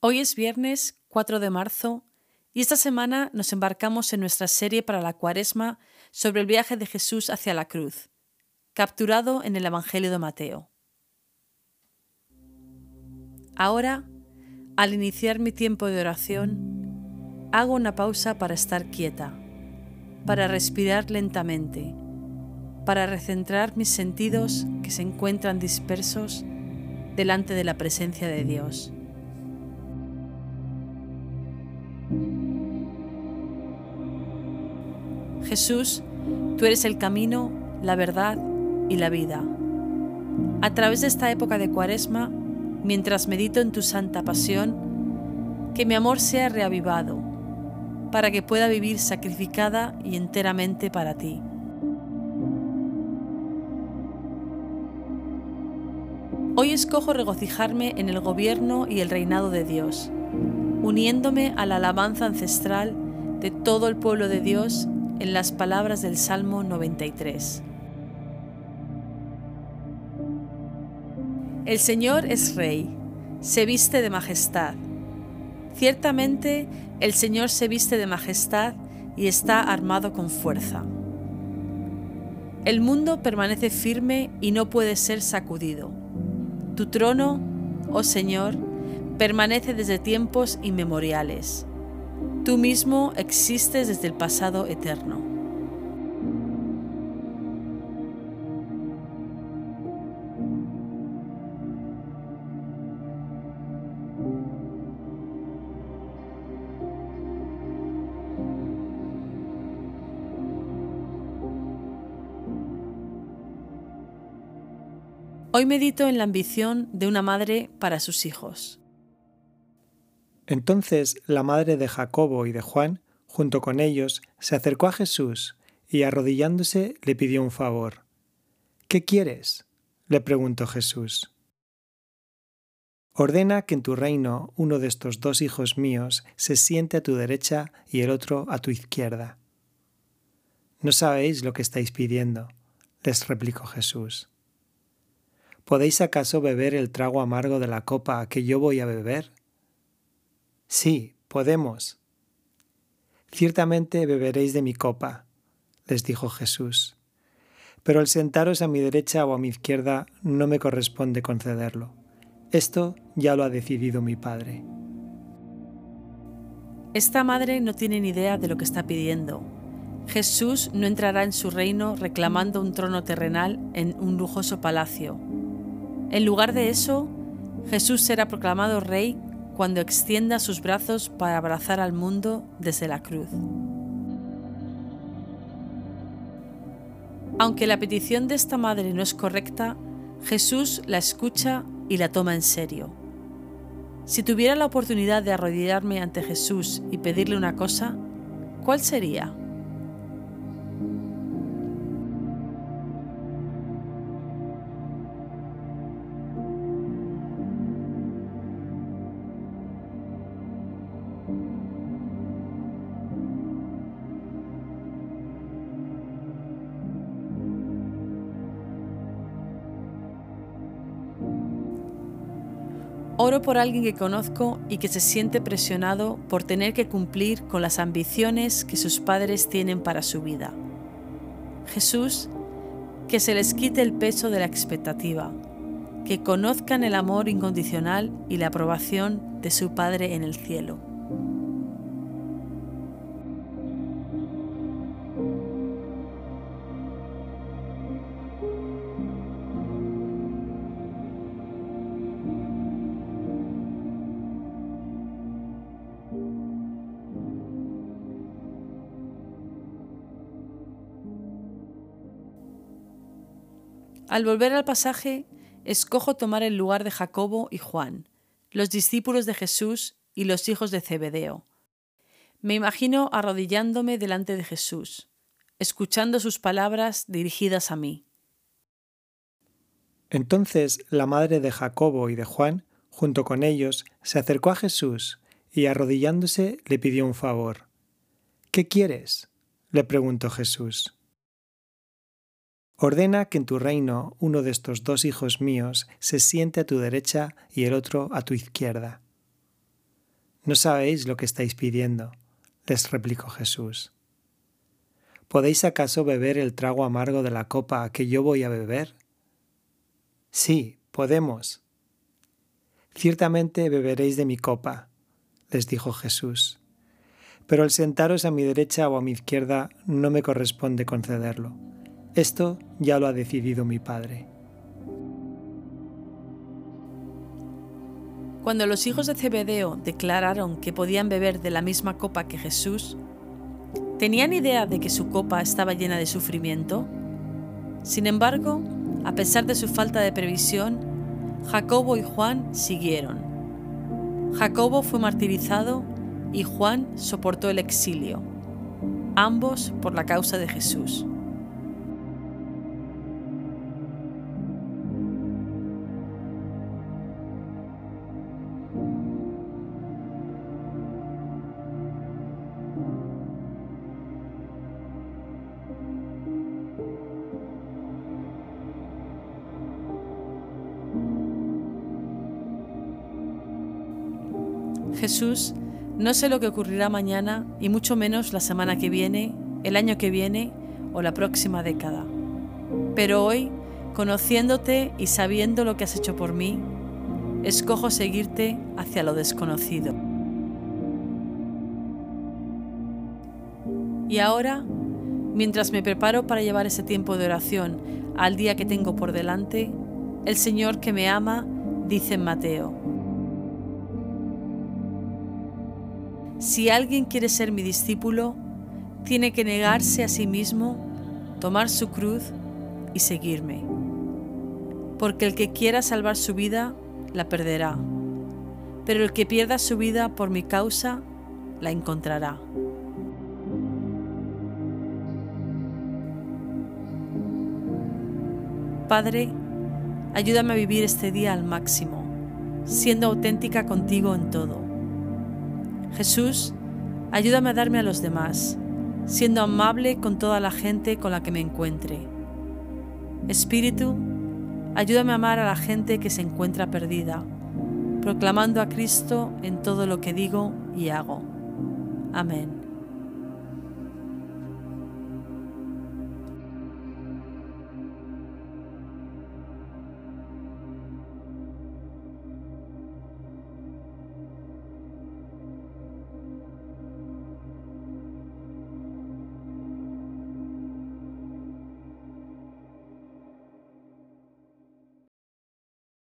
Hoy es viernes 4 de marzo y esta semana nos embarcamos en nuestra serie para la cuaresma sobre el viaje de Jesús hacia la cruz, capturado en el Evangelio de Mateo. Ahora, al iniciar mi tiempo de oración, hago una pausa para estar quieta, para respirar lentamente, para recentrar mis sentidos que se encuentran dispersos delante de la presencia de Dios. Jesús, tú eres el camino, la verdad y la vida. A través de esta época de cuaresma, mientras medito en tu santa pasión, que mi amor sea reavivado, para que pueda vivir sacrificada y enteramente para ti. Hoy escojo regocijarme en el gobierno y el reinado de Dios, uniéndome a la alabanza ancestral de todo el pueblo de Dios en las palabras del Salmo 93. El Señor es Rey, se viste de majestad. Ciertamente el Señor se viste de majestad y está armado con fuerza. El mundo permanece firme y no puede ser sacudido. Tu trono, oh Señor, permanece desde tiempos inmemoriales. Tú mismo existes desde el pasado eterno. Hoy medito en la ambición de una madre para sus hijos. Entonces la madre de Jacobo y de Juan, junto con ellos, se acercó a Jesús y arrodillándose le pidió un favor. ¿Qué quieres? le preguntó Jesús. Ordena que en tu reino uno de estos dos hijos míos se siente a tu derecha y el otro a tu izquierda. No sabéis lo que estáis pidiendo, les replicó Jesús. ¿Podéis acaso beber el trago amargo de la copa que yo voy a beber? Sí, podemos. Ciertamente beberéis de mi copa, les dijo Jesús, pero el sentaros a mi derecha o a mi izquierda no me corresponde concederlo. Esto ya lo ha decidido mi Padre. Esta madre no tiene ni idea de lo que está pidiendo. Jesús no entrará en su reino reclamando un trono terrenal en un lujoso palacio. En lugar de eso, Jesús será proclamado rey cuando extienda sus brazos para abrazar al mundo desde la cruz. Aunque la petición de esta madre no es correcta, Jesús la escucha y la toma en serio. Si tuviera la oportunidad de arrodillarme ante Jesús y pedirle una cosa, ¿cuál sería? Oro por alguien que conozco y que se siente presionado por tener que cumplir con las ambiciones que sus padres tienen para su vida. Jesús, que se les quite el peso de la expectativa, que conozcan el amor incondicional y la aprobación de su Padre en el cielo. Al volver al pasaje, escojo tomar el lugar de Jacobo y Juan, los discípulos de Jesús y los hijos de Zebedeo. Me imagino arrodillándome delante de Jesús, escuchando sus palabras dirigidas a mí. Entonces la madre de Jacobo y de Juan, junto con ellos, se acercó a Jesús y arrodillándose le pidió un favor. ¿Qué quieres? le preguntó Jesús. Ordena que en tu reino uno de estos dos hijos míos se siente a tu derecha y el otro a tu izquierda. No sabéis lo que estáis pidiendo, les replicó Jesús. ¿Podéis acaso beber el trago amargo de la copa que yo voy a beber? Sí, podemos. Ciertamente beberéis de mi copa, les dijo Jesús, pero el sentaros a mi derecha o a mi izquierda no me corresponde concederlo. Esto ya lo ha decidido mi Padre. Cuando los hijos de Zebedeo declararon que podían beber de la misma copa que Jesús, ¿tenían idea de que su copa estaba llena de sufrimiento? Sin embargo, a pesar de su falta de previsión, Jacobo y Juan siguieron. Jacobo fue martirizado y Juan soportó el exilio, ambos por la causa de Jesús. Jesús, no sé lo que ocurrirá mañana y mucho menos la semana que viene, el año que viene o la próxima década. Pero hoy, conociéndote y sabiendo lo que has hecho por mí, escojo seguirte hacia lo desconocido. Y ahora, mientras me preparo para llevar ese tiempo de oración al día que tengo por delante, el Señor que me ama dice en Mateo, Si alguien quiere ser mi discípulo, tiene que negarse a sí mismo, tomar su cruz y seguirme. Porque el que quiera salvar su vida, la perderá. Pero el que pierda su vida por mi causa, la encontrará. Padre, ayúdame a vivir este día al máximo, siendo auténtica contigo en todo Jesús, ayúdame a darme a los demás, siendo amable con toda la gente con la que me encuentre. Espíritu, ayúdame a amar a la gente que se encuentra perdida, proclamando a Cristo en todo lo que digo y hago. Amén.